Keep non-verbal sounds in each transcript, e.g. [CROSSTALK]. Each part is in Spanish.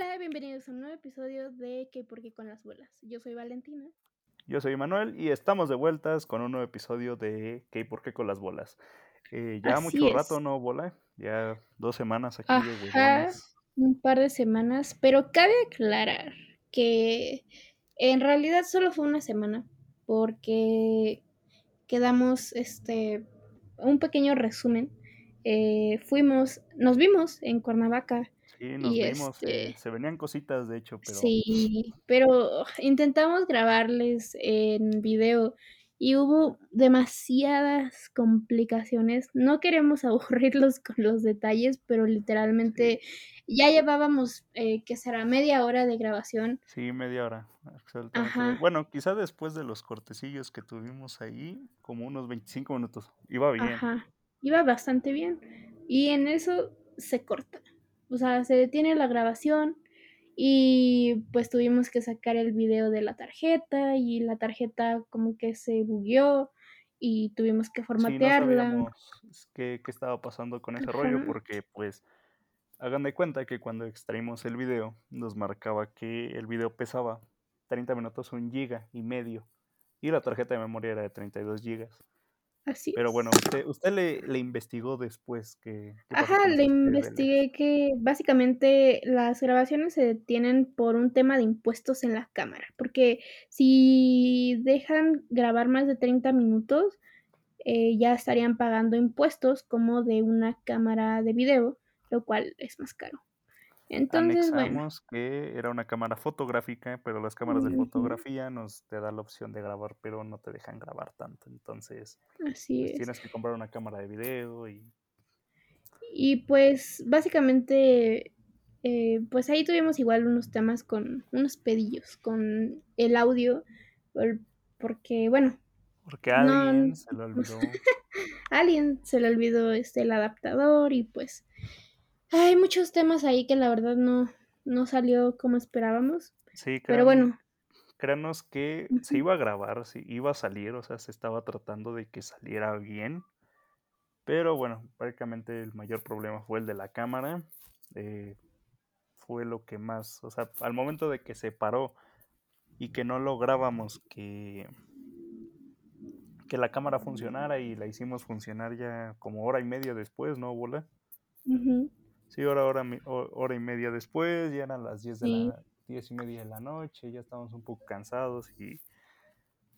Hola, bienvenidos a un nuevo episodio de ¿Qué por qué con las bolas? Yo soy Valentina. Yo soy Manuel y estamos de vueltas con un nuevo episodio de ¿Qué por qué con las bolas? Eh, ya Así mucho es. rato no bola, ya dos semanas aquí Ajá, un par de semanas, pero cabe aclarar que en realidad solo fue una semana, porque quedamos, este, un pequeño resumen. Eh, fuimos, nos vimos en Cuernavaca Sí, nos y vimos, eh, este, se venían cositas de hecho, pero Sí, pero intentamos grabarles en video y hubo demasiadas complicaciones. No queremos [LAUGHS] aburrirlos con los detalles, pero sí, literalmente ya llevábamos, eh, ¿qué será? Media hora de grabación. sí, media hora. Ajá, Bueno, quizá después de los cortecillos que tuvimos ahí, como unos 25 minutos, iba bien. ajá. Iba bastante bien. Y en eso se corta. O sea, se detiene la grabación y pues tuvimos que sacar el video de la tarjeta y la tarjeta como que se bugueó y tuvimos que Sí, no formatearla. sabíamos qué, qué estaba pasando con ese Ajá, rollo porque pues hagan de cuenta que cuando extraímos el video nos marcaba que el video pesaba 30 minutos un giga y medio y la tarjeta de memoria era de 32 gigas. Así Pero bueno, usted, usted le, le investigó después que, Ajá, le investigué que básicamente las grabaciones se detienen por un tema de impuestos en la cámara, porque si dejan grabar más de 30 minutos, eh, ya estarían pagando impuestos como de una cámara de video, lo cual es más caro. Entonces, bueno, Anexamos que era una cámara fotográfica, pero las cámaras de fotografía nos te da la opción de grabar, pero no te dejan grabar tanto. Entonces, así pues es. tienes que comprar una cámara de video y Y pues básicamente, eh, pues ahí tuvimos igual unos temas con unos pedillos, con el audio, por- porque bueno, porque a no, alguien se le [LAUGHS] olvidó. alguien se le olvidó este el adaptador y pues hay muchos temas ahí que la verdad no, no salió como esperábamos, Sí, pero crean, bueno, créanos que se iba a grabar, sí, iba a salir, o sea, se estaba tratando de que saliera bien. Pero bueno, prácticamente el mayor problema fue el de la cámara. eh, fue lo que más, o sea, al momento de que se paró y que no lográbamos que, que la cámara funcionara y la hicimos funcionar ya como hora y media después, ¿no, Bola? ujú, Sí, hora, hora, hora y media después, ya eran las 10 de sí, la, 10 y media de la noche, ya estábamos un poco cansados y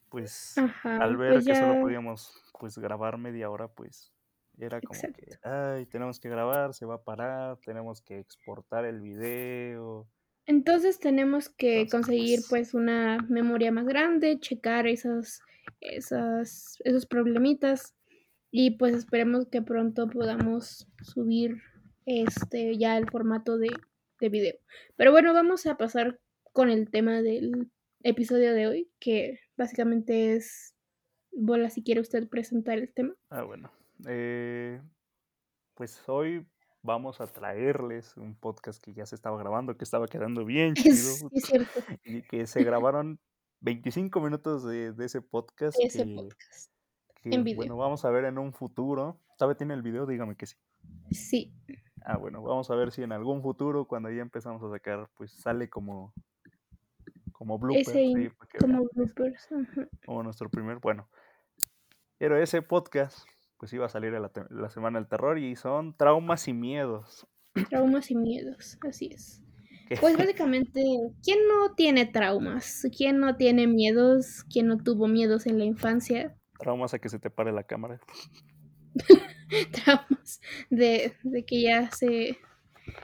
pues ajá, al ver pues que solo podíamos pues grabar media hora, pues era como que, ay, tenemos que grabar, se va a parar, tenemos que exportar el video. Entonces tenemos que Entonces, conseguir pues una memoria más grande, checar esas, esas, esos problemitas y pues esperemos que pronto podamos subir este ya el formato de, de video. Pero bueno, vamos a pasar con el tema del episodio de hoy, que básicamente es, Bola, si quiere usted presentar el tema. Ah, bueno. eh, pues hoy vamos a traerles un podcast que ya se estaba grabando, que estaba quedando bien [LAUGHS] chido es cierto, y que se grabaron 25 minutos de, de ese podcast ese que, podcast que, en video. bueno, vamos a ver en un futuro. ¿Sabe tiene el video? Dígame que sí. Sí, Ah, bueno, vamos a ver si en algún futuro, cuando ya empezamos a sacar, pues sale como, como bloopers, ese que como bloopers. como nuestro primer, bueno. Pero ese podcast, pues iba a salir a la, la semana del terror y son traumas y miedos. Traumas y miedos, así es. [LAUGHS] Pues básicamente, ¿quién no tiene traumas? ¿Quién no tiene miedos? ¿Quién no tuvo miedos en la infancia? traumas a que se te pare la cámara. [LAUGHS] [LAUGHS] Traumas de, de que ya se,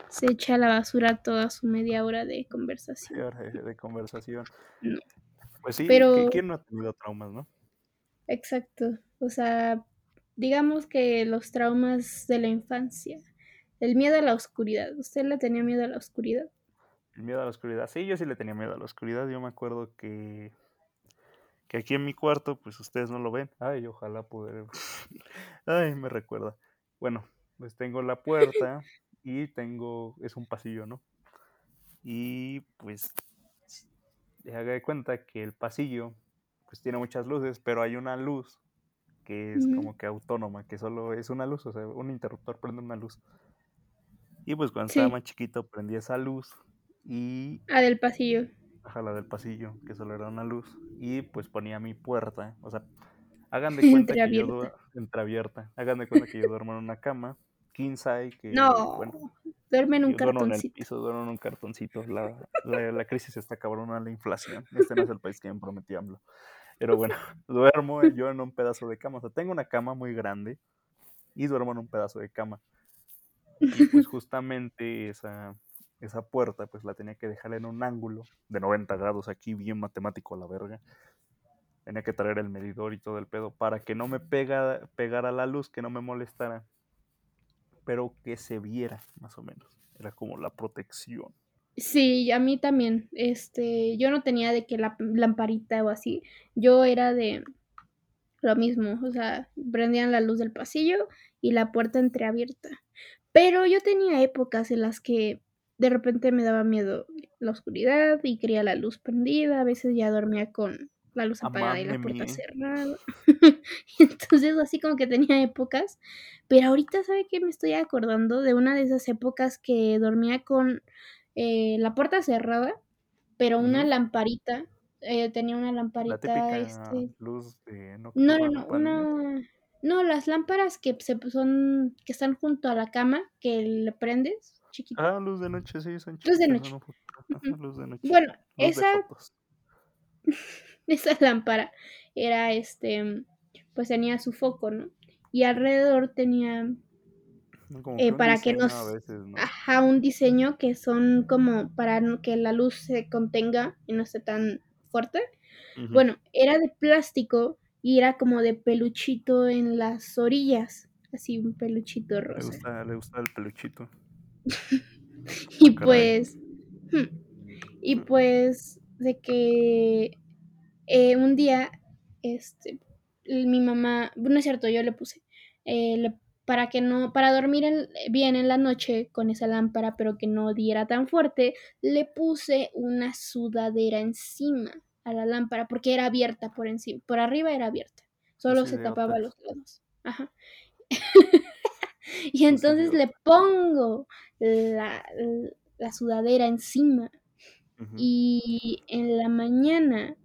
se echa a la basura toda su media hora de conversación. ahora de, de conversación. No. Pues sí, ¿qui- Pero, ¿quién no ha tenido traumas, no? exacto. O sea, digamos que los traumas de la infancia. El miedo a la oscuridad. ¿Usted le tenía miedo a la oscuridad? El miedo a la oscuridad. Sí, yo sí le tenía miedo a la oscuridad. Yo me acuerdo que, que aquí en mi cuarto, pues ustedes no lo ven. Ay, ojalá poder. [LAUGHS] Ay, me recuerda. Bueno, pues tengo la [LAUGHS] puerta y tengo. Es un pasillo, ¿no? Y pues. Haga de cuenta que el pasillo, pues tiene muchas luces, pero hay una luz que es como que autónoma, que solo es una luz, o sea, un interruptor prende una luz. Y pues cuando Sí. estaba más chiquito prendí esa luz y... Ah, del pasillo. Ajá, la del pasillo, que solo era una luz. Y pues ponía mi puerta, o sea, hagan de [LAUGHS] cuenta que yo entreabierta. Hagan de cuenta que yo duermo en una cama, king que no, bueno, duerme en un cartoncito. Duermo en el piso, duermo en un cartoncito. La, la, la, crisis está cabrona, la inflación. Este no es el país que me prometí AMLO. Pero bueno, [LAUGHS] duermo yo en un pedazo de cama. O sea, tengo una cama muy grande y duermo en un pedazo de cama. Y pues justamente esa, esa puerta pues la tenía que dejar en un ángulo de 90 grados aquí, bien matemático a la verga. Tenía que traer el medidor y todo el pedo para que no me pega, pegara la luz, que no me molestara, pero que se viera más o menos. Era como la protección. Sí, a mí también. Este, yo no tenía de que la lamparita o así. Yo era de lo mismo, o sea, prendían la luz del pasillo y la puerta entreabierta. Pero yo tenía épocas en las que de repente me daba miedo la oscuridad y quería la luz prendida, a veces ya dormía con la luz apagada y la puerta cerrada. [LAUGHS] Entonces así como que tenía épocas, pero ahorita sabe que me estoy acordando de una de esas épocas que dormía con eh, la puerta cerrada, pero una lamparita, eh, tenía una lamparita, este... luz de no, no, no, una... No, las lámparas que se son que están junto a la cama, que le prendes, chiquito. Ah, luz de noche, sí, son Luz de noche. luz [LAUGHS] de noche. Bueno, esa [LAUGHS] esa lámpara era este pues tenía su foco, ¿no? Y alrededor tenía eh, para que nos ajá, un diseño que son como para que la luz se contenga y no esté tan fuerte. Bueno, era de plástico y era como de peluchito en las orillas, así un peluchito rosa. Le gusta, le gusta el peluchito. [LAUGHS] y pues hmm, y pues de que eh, un día este mi mamá, no es cierto, yo le puse eh, le para que no, para dormir bien en la noche con esa lámpara, pero que no diera tan fuerte, le puse una sudadera encima a la lámpara porque era abierta por encima, por arriba era abierta, solo se tapaba los lados. Ajá. [LAUGHS] [LAUGHS] y entonces le pongo la, sudadera encima y en la mañana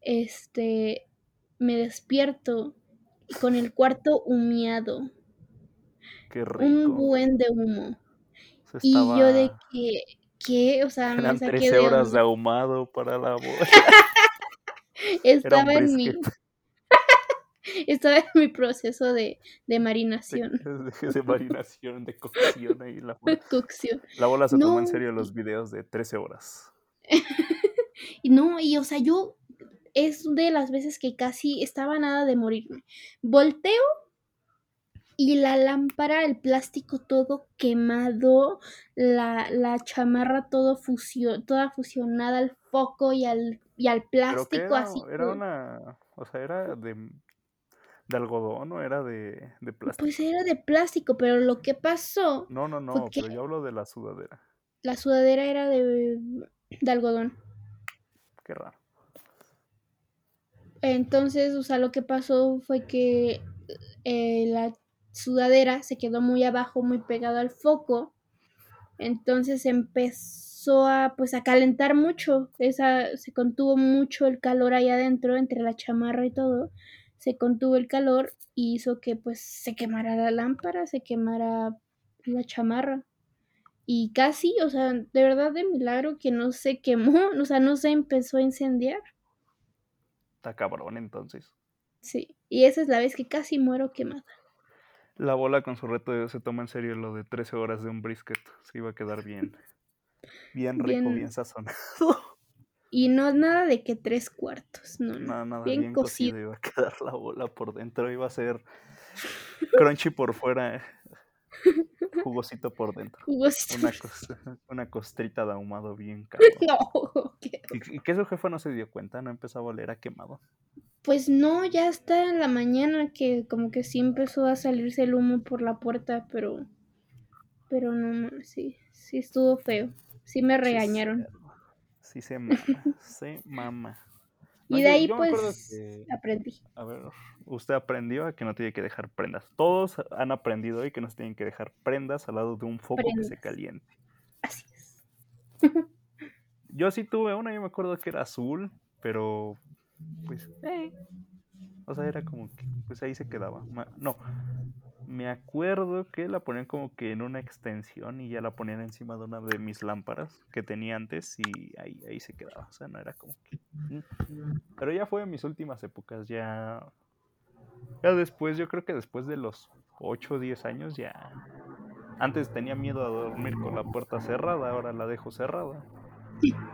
este me despierto con el cuarto humeado un buen de humo. Y yo de que, ¿qué? O sea, me saqué 13 horas de, ahumado para la boda. [LAUGHS] [LAUGHS] Estaba en mi... Estaba en mi proceso de, de marinación. De, marinación, de cocción ahí la bola. [LAUGHS] Cocción. La bola se tomó en serio los videos de 13 horas. y [LAUGHS] no, y o sea, yo es de las veces que casi estaba nada de morirme. Volteo y la lámpara, el plástico todo quemado, la, la chamarra todo fusio, toda fusionada al foco y al, y al plástico era, así. Era una, o sea, era de, de algodón o era de, de, plástico. Pues era de plástico, pero lo que pasó. No, no, no, pero yo hablo de la sudadera. La sudadera era de, de algodón. Qué raro. Entonces, o sea, lo que pasó fue que eh, la sudadera se quedó muy abajo, muy pegado al foco. Entonces empezó a pues a calentar mucho, esa se contuvo mucho el calor ahí adentro entre la chamarra y todo. Se contuvo el calor y hizo que pues se quemara la lámpara, se quemara la chamarra. Y casi, o sea, de verdad de milagro que no se quemó, [LAUGHS] o sea, no se empezó a incendiar. Está cabrón entonces. Sí, y esa es la vez que casi muero quemada. La bola con su reto se toma en serio lo de 13 horas de un brisket. Se iba a quedar bien. [LAUGHS] Bien rico, bien, sazonado. [LAUGHS] Y no nada de que tres cuartos, no, no. Nada, bien, cocido. Iba a quedar la bola por dentro. Iba a ser crunchy por fuera, jugosito por dentro. Jugosito. Una, [LAUGHS] una costrita de ahumado bien [LAUGHS] caro. No, ¿Y, ¿Y que su jefa no se dio cuenta? ¿No empezó a oler a quemado? Pues no, ya está en la mañana que como que sí empezó a salirse el humo por la puerta, pero pero no, sí, sí estuvo feo. Sí me regañaron. Sí, se mama, se mama. y de ahí pues aprendí. A ver, usted aprendió a que no tiene que dejar prendas. Todos han aprendido hoy que no se tienen que dejar prendas al lado de un foco que se caliente. Así es. [LAUGHS] yo sí tuve una, yo me acuerdo que era azul, pero pues, eh. O sea, era como que, pues ahí se quedaba. No, me acuerdo que la ponían como que en una extensión y ya la ponían encima de una de mis lámparas que tenía antes y ahí, ahí se quedaba. O sea, no era como que... Mm. Pero ya fue en mis últimas épocas, ya... Ya después, yo creo que después de los 8 o 10 años ya... Antes tenía miedo a dormir con la puerta cerrada, ahora la dejo cerrada.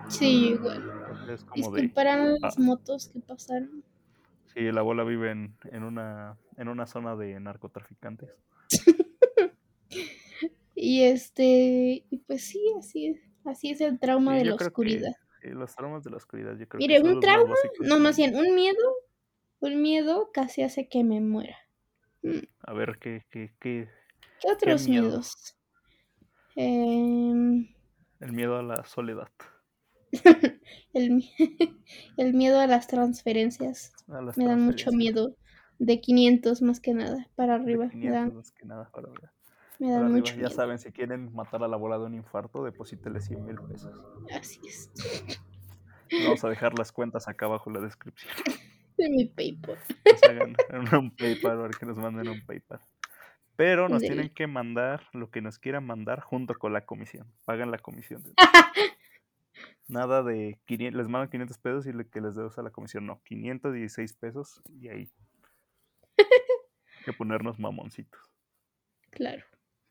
Sí, igual. Es como de... las ah. motos que pasaron. Sí, la abuela vive en, una, en una zona de narcotraficantes. [LAUGHS] y este, y pues sí, así es, así es el trauma de la oscuridad. los traumas de la oscuridad, yo creo Mire, un trauma, no más bien, un miedo, un miedo casi hace que me muera. Mm. A ver, ¿qué, qué, qué, ¿Qué otros miedos? Em, el miedo a la soledad. [LAUGHS] el, [LAUGHS] el, miedo a las transferencias. me da mucho miedo. De 500 más que nada, para arriba. me dan, más que nada para arriba. Me da mucho Ya saben, si quieren matar a la bola de un infarto, deposítele 100 mil pesos. Así es. Vamos a dejar las cuentas acá abajo en la descripción. [LAUGHS] De mi PayPal. un PayPal, para que nos manden un PayPal. Pero nos tienen que mandar lo que nos quieran mandar junto con la comisión. Pagan la comisión. [LAUGHS] Nada de 500, les mandan 500 pesos y le, que les debes a la comisión. No, 516 pesos y ahí. Que ponernos mamoncitos. Claro.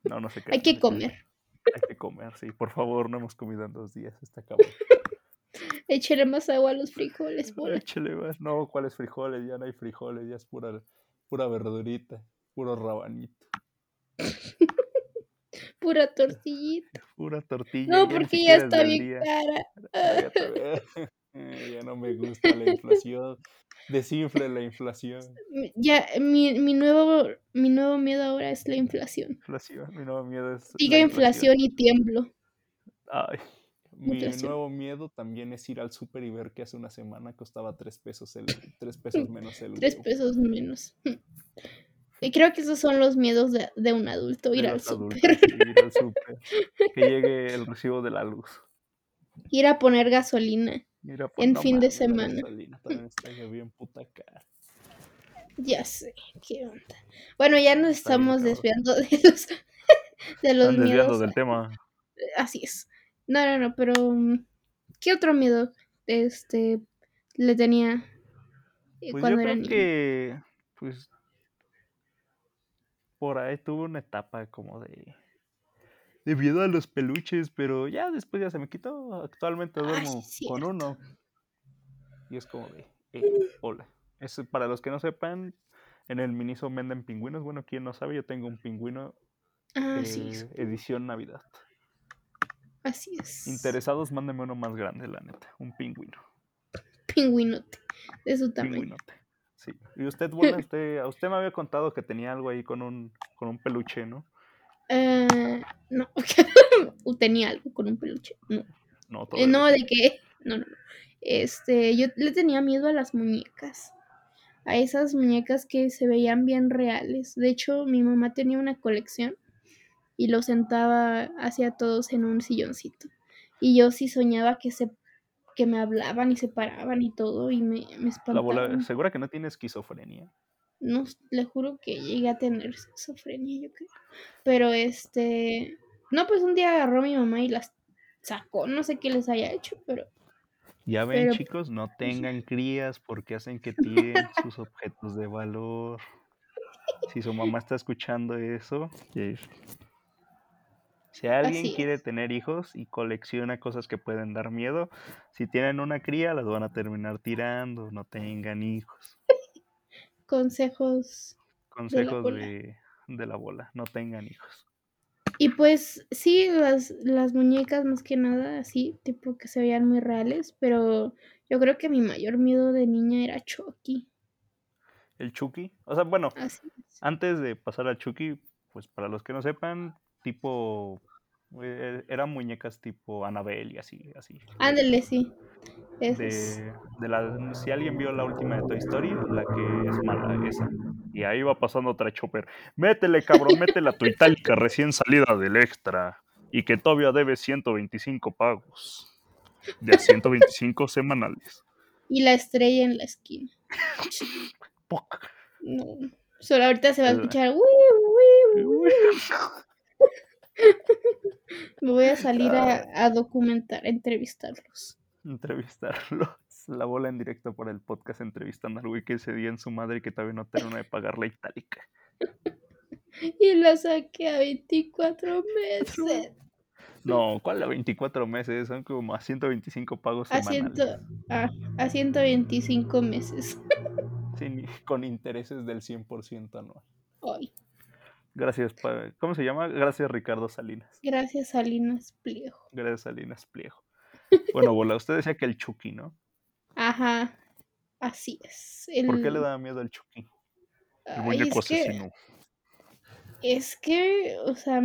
No, no sé qué. Hay que comer. Hay que comer, sí. Por favor, no hemos comido en dos días. Está cabrón. [LAUGHS] Échale más agua a los frijoles, [LAUGHS] por Échale más. No, ¿cuáles frijoles? Ya no hay frijoles, ya es pura, pura verdurita, puro rabanito. [LAUGHS] Pura tortillita. Pura tortilla. No, porque ya está bien cara. Ya, no me gusta la inflación. Desinfle la inflación. Ya, mi, mi, nuevo, mi nuevo miedo ahora es la inflación. Inflación, mi nuevo miedo es. Siga inflación. y tiemblo. Ay. Mi nuevo miedo también es ir al súper y ver que hace una semana costaba tres pesos el, tres pesos menos el Tres pesos menos. Y creo que esos son los miedos de, de un adulto, ir al súper. Que llegue el recibo de la luz. [LAUGHS] Ir a poner gasolina en fin de semana. Ya sé, qué onda. Bueno, ya nos estamos desviando de los, [LAUGHS] de los Están miedos. del tema. Así es. No, no, no, pero mm, ¿qué otro miedo este le tenía eh, pues cuando yo creo que pues por ahí tuve una etapa como de, de miedo a los peluches, pero ya después ya se me quitó. Actualmente duermo con uno. Y es como de, [LAUGHS] hola. Es, para los que no sepan, en el Miniso venden pingüinos. Bueno, quien no sabe, yo tengo un pingüino ah, edición Navidad. Así es. Interesados, mándenme uno más grande, la neta. Un pingüino. Pingüinote. De su tamaño. Pingüinote. Sí. Y usted, [LAUGHS] bueno, usted, usted me había contado que tenía algo ahí con un, con un peluche, ¿no? Eh, no, [LAUGHS] tenía algo con un peluche. No, no, eh, no de qué. No, no, Este, yo le tenía miedo a las muñecas. A esas muñecas que se veían bien reales. De hecho, mi mamá tenía una colección y lo sentaba hacia todos en un silloncito. Y yo sí soñaba que se que me hablaban y se paraban y todo y me, me espantaban. ¿Segura que no tiene esquizofrenia? No, le juro que llegué a tener esquizofrenia, yo creo. Pero este, no, pues un día agarró a mi mamá y las sacó, no sé qué les haya hecho, pero... Ya ven chicos, no pues, tengan crías porque hacen que tiren [LAUGHS] sus objetos de valor. Si su mamá está escuchando eso, si alguien quiere tener hijos y colecciona cosas que pueden dar miedo, si tienen una cría las van a terminar tirando, no tengan hijos. Consejos. Consejos de la, bola, no tengan hijos. Y pues sí, las, las muñecas más que nada, así, tipo que se veían muy reales, pero yo creo que mi mayor miedo de niña era Chucky. ¿El Chucky? O sea, bueno, antes de pasar a Chucky, pues para los que no sepan, tipo eran muñecas tipo Annabelle y así, así. Ándale, sí. De, la, si alguien vio la última de Toy Story, la que es mala, esa. Y ahí va pasando otra chopper. Métele, cabrón, métele a tu itálica [LAUGHS] recién salida del extra. Y que todavía debe 125 pagos. De a 125 [LAUGHS] semanales. Y la estrella en la esquina. [LAUGHS] No. Solo ahorita se va a escuchar. "Uy, uy, uy". Me voy a [LAUGHS] salir a, a documentar, a entrevistarlos. Entrevistarlos. [LAUGHS] La bola en directo por el podcast entrevistando al güey que ese día en su madre que todavía no termina de pagar la itálica. [LAUGHS] Y la saqué a 24 meses. No, ¿cuál a 24 meses? Son como a 125 pagos A, semanales. ciento, a, a 125 meses. Sin- con intereses del 100% anual. Ay, Gracias, pa- ¿cómo se llama? Gracias, Ricardo Salinas. gracias, Salinas Pliego. Gracias, Salinas Pliego. [LAUGHS] Bueno, Bola, usted decía que el Chucky, ¿no? Ajá, así es. El, ¿Por qué le daba miedo al Chucky? El muñeco es que, es que, o sea,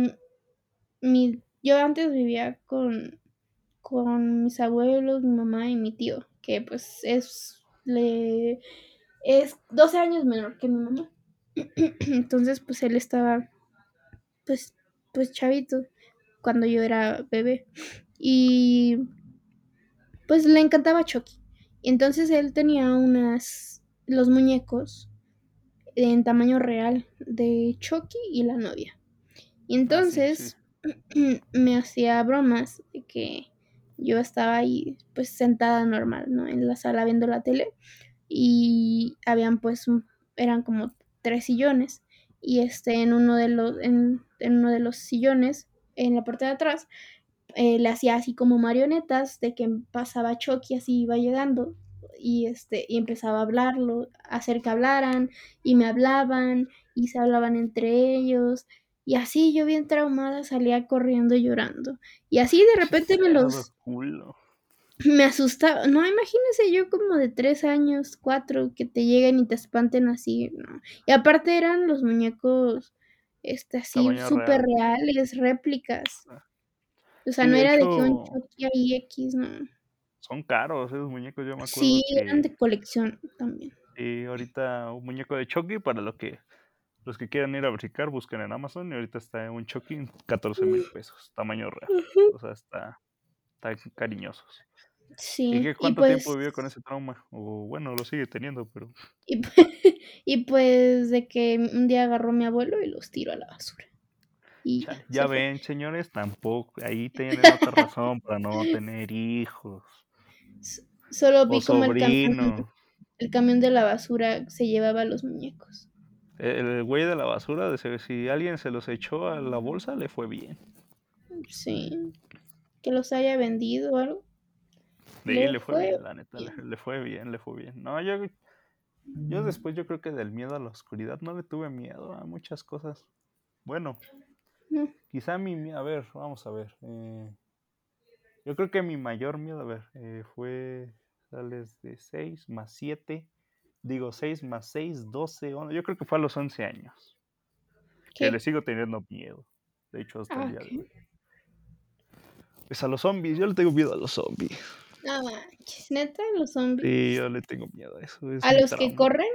mi, yo antes vivía con, con mis abuelos, mi mamá y mi tío, que pues es, le, es 12 años menor que mi mamá. Entonces, pues él estaba, pues, pues chavito, cuando yo era bebé. Y pues le encantaba Chucky. Y entonces él tenía unas, los muñecos en tamaño real de Chucky y la novia. Y Ah, sí, entonces [CLEARS THROAT] me hacía bromas de que yo estaba ahí pues sentada normal, ¿no? En la sala viendo la tele y habían pues un- eran como tres sillones y este en uno de los en, en uno de los sillones en la parte de atrás eh, le hacía así como marionetas de que pasaba Chucky así iba llegando y este y empezaba a hablarlo hacer que hablaran y me hablaban y se hablaban entre ellos y así yo bien traumada salía corriendo llorando y así de repente me los culo. Me asustaba. No, imagínese yo como de tres años, cuatro, que te lleguen y te espanten así, no. Y aparte eran los muñecos, este, así, súper real. reales, réplicas. Ah. O sea, Sí, no era de que un Chucky ahí X, no. son caros esos muñecos. Yo me acuerdo Sí, eran de colección también. eh, ahorita un muñeco de Chucky para lo que los que quieran ir a verificar, busquen en Amazon y ahorita está un Chucky en 14 mil pesos, tamaño real. O sea, está, está cariñosos. ¿Y Sí, y cuánto tiempo pues, vivió con ese trauma? O bueno, lo sigue teniendo, pero y, pu- [LAUGHS] y pues de que un día agarró mi abuelo y los tiró a la basura. Y ya, fue. ven, señores, tampoco, ahí tienen otra [LAUGHS] razón para no tener hijos. Solo O vi como el camión, el camión de la basura se llevaba los muñecos. El el güey de la basura, de si alguien se los echó a la bolsa, le fue bien. Sí, que los haya vendido o algo. Sí, Le le fue fue bien, la neta, le, le fue bien, le fue bien. No, yo, yo después yo creo que del miedo a la oscuridad no le tuve miedo a muchas cosas. Bueno, No. quizá mi a ver, vamos a ver. eh, yo creo que mi mayor miedo, a ver, eh, fue, sales de 6 más 7, digo 6 más 6, 12, 11, yo creo que fue a los 11 años. Que ¿Qué? le sigo teniendo miedo, de hecho hasta Ah, el día de ok. hoy. Pues a los zombies, yo le tengo miedo a los zombies. No manches, neta, los zombies. Sí, yo le tengo miedo a eso. Es A los que corren,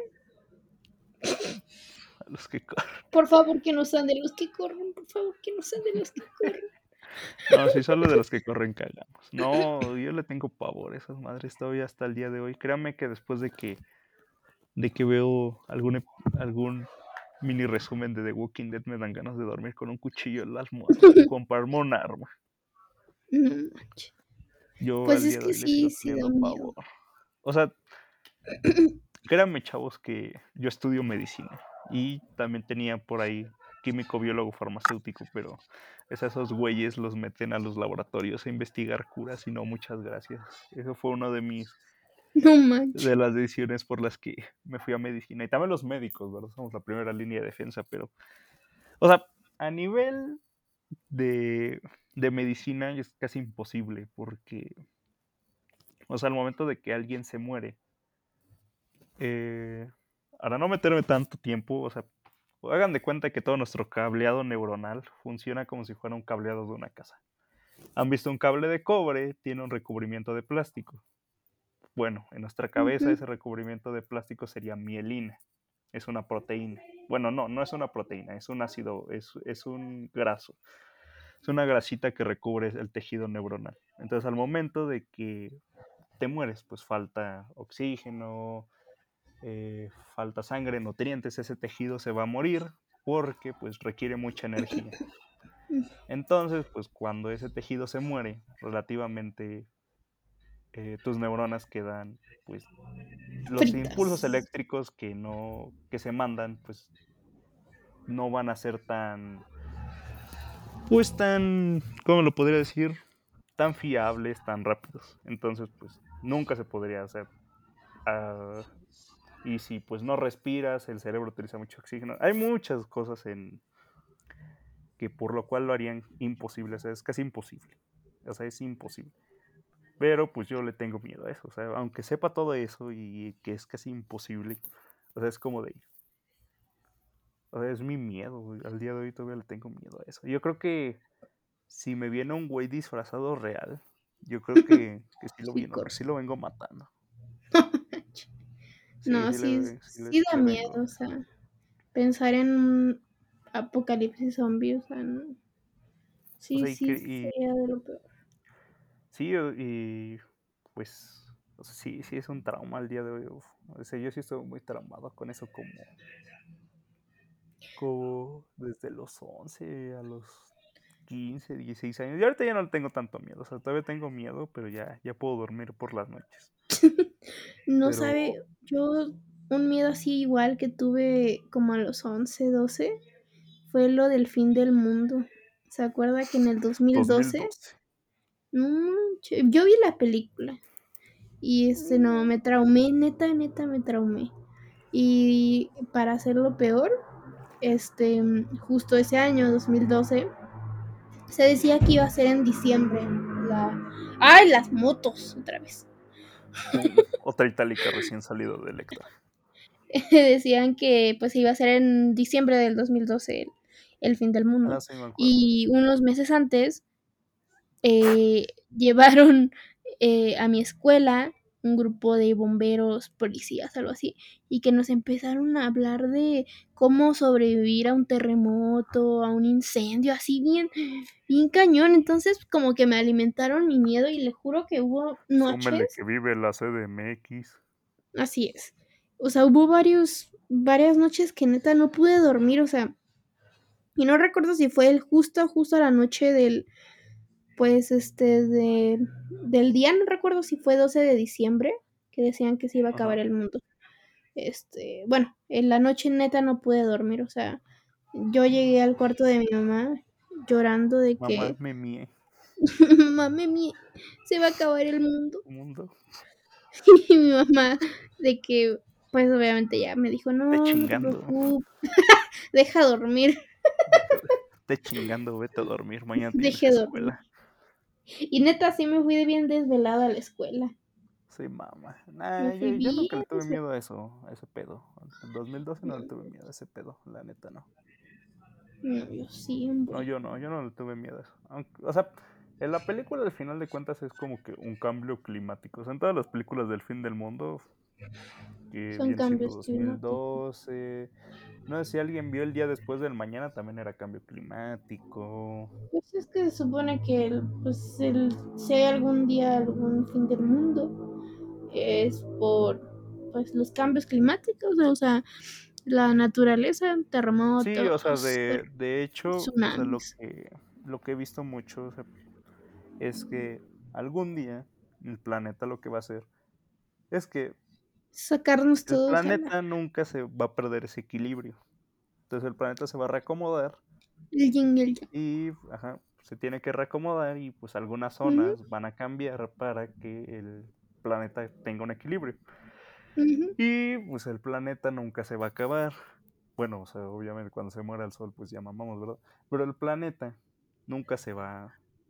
A los que corren. por favor que no sean de los que corren, por favor que no sean de los que corren. No, sí, solo de los que corren cagamos. No, yo le tengo pavor a esas madres todavía hasta el día de hoy. Créame que después de que de que veo algún algún mini resumen de The Walking Dead me dan ganas de dormir con un cuchillo en la almohada, comprarme un arma. No manches. Yo Pues al es día de que hoy sí, sí da miedo. O sea, [CLEARS THROAT] créanme, chavos, que yo estudio medicina y también tenía por ahí químico, biólogo, farmacéutico, pero es a esos güeyes los meten a los laboratorios a investigar curas y no, muchas gracias. Eso fue uno de mis No manches. de las decisiones por las que me fui a medicina. Y también los médicos, ¿verdad? Somos la primera línea de defensa, pero... O sea, a nivel de, de medicina es casi imposible porque... O sea, al momento de que alguien se muere, eh, para no meterme tanto tiempo, o sea, hagan de cuenta que todo nuestro cableado neuronal funciona como si fuera un cableado de una casa. Han visto un cable de cobre, tiene un recubrimiento de plástico. Bueno, en nuestra cabeza ese recubrimiento de plástico sería mielina. Es una proteína. Bueno, no, no es una proteína, es un ácido, es, es un graso. es una grasita que recubre el tejido neuronal. Entonces al momento de que te mueres, pues falta oxígeno, eh, falta sangre, nutrientes, ese tejido se va a morir porque pues requiere mucha energía. [LAUGHS] Entonces, pues cuando ese tejido se muere, relativamente eh, tus neuronas quedan, pues los impulsos eléctricos que no, que se mandan, pues no van a ser tan, pues tan, ¿cómo lo podría decir? Tan fiables, tan rápidos. Entonces, pues nunca se podría hacer. Uh, y si pues no respiras, el cerebro utiliza mucho oxígeno. Hay muchas cosas en que por lo cual lo harían imposible, o sea, es casi imposible. O sea, es imposible. Pero pues yo le tengo miedo a eso, o sea, aunque sepa todo eso y que es casi imposible, o sea, es como de... O sea, es mi miedo, al día de hoy todavía le tengo miedo a eso. Yo creo que si me viene un güey disfrazado real, yo creo que, [LAUGHS] sí, lo, sí lo vengo matando [LAUGHS] no, sí, sí, da miedo, o sea, pensar en un apocalipsis zombie, o sea, no. Sí, sí, sería de lo peor. Sí, y pues, sí, sí es un trauma al día de hoy. O sea, yo sí estoy muy traumado con eso como, como desde los 11 a los 15, 16 años. Y ahorita ya no tengo tanto miedo, o sea, todavía tengo miedo, pero ya, ya puedo dormir por las noches. [LAUGHS] no sabe, yo un miedo así igual que tuve como a los 11, 12 fue lo del fin del mundo. ¿Se acuerda que en el 2012? Yo vi la película y este no, me traumé, neta, neta, me traumé. Y para hacerlo peor, este, justo ese año, 2012, se decía que iba a ser en diciembre. La... ¡Ay, las motos! Otra vez. Otra [LAUGHS] itálica recién salido de Electra. [LAUGHS] Decían que pues iba a ser en diciembre del 2012 el, fin del mundo. Ah, y unos meses antes eh, llevaron eh, a mi escuela un grupo de bomberos, policías, algo así, y que nos empezaron a hablar de cómo sobrevivir a un terremoto, a un incendio, así bien, bien cañón. Entonces, como que me alimentaron mi miedo y le juro que hubo noches. que vive la CDMX. Así es. O sea, hubo varios, varias noches que neta no pude dormir, o sea, y no recuerdo si fue el justo, justo a la noche del, pues, este, de, del día, no recuerdo si fue 12 de diciembre, que decían que se iba a acabar el mundo. Este, bueno, en la noche neta no pude dormir, o sea, yo llegué al cuarto de mi mamá llorando de que... [LAUGHS] Mamá me mie. mamá me. Se va a acabar el mundo. mundo. [LAUGHS] y mi mamá de que, pues obviamente ya me dijo, no, no [LAUGHS] deja dormir. Te chingando, vete a dormir, mañana Deje de dormir. Y neta, sí me fui de bien desvelada a la escuela. Sí, mamá. Nah, yo, nunca le tuve miedo a eso, a ese pedo. En 2012 no le tuve miedo a ese pedo, la neta no. No, yo sí. No, yo no, yo no le tuve miedo a eso. o sea, en la película al final de cuentas es como que un cambio climático. O sea, en todas las películas del fin del mundo, que Son cambios 2012, no sé si alguien vio el día después del mañana, también era cambio climático. Pues es que se supone que pues el, si hay algún día algún fin del mundo, es por pues los cambios climáticos, o sea, la naturaleza, terremotos. Sí, o sea, de, de hecho, lo, que, lo que he visto mucho es que algún día el planeta lo que va a hacer es que sacarnos todo. El planeta nunca se va a perder ese equilibrio. Entonces el planeta se va a reacomodar. Y ajá, se tiene que reacomodar y pues algunas zonas van a cambiar para que el planeta tenga un equilibrio. Y pues el planeta nunca se va a acabar. Bueno, o sea, obviamente cuando se muera el sol pues ya mamamos, ¿verdad? Pero el planeta nunca se va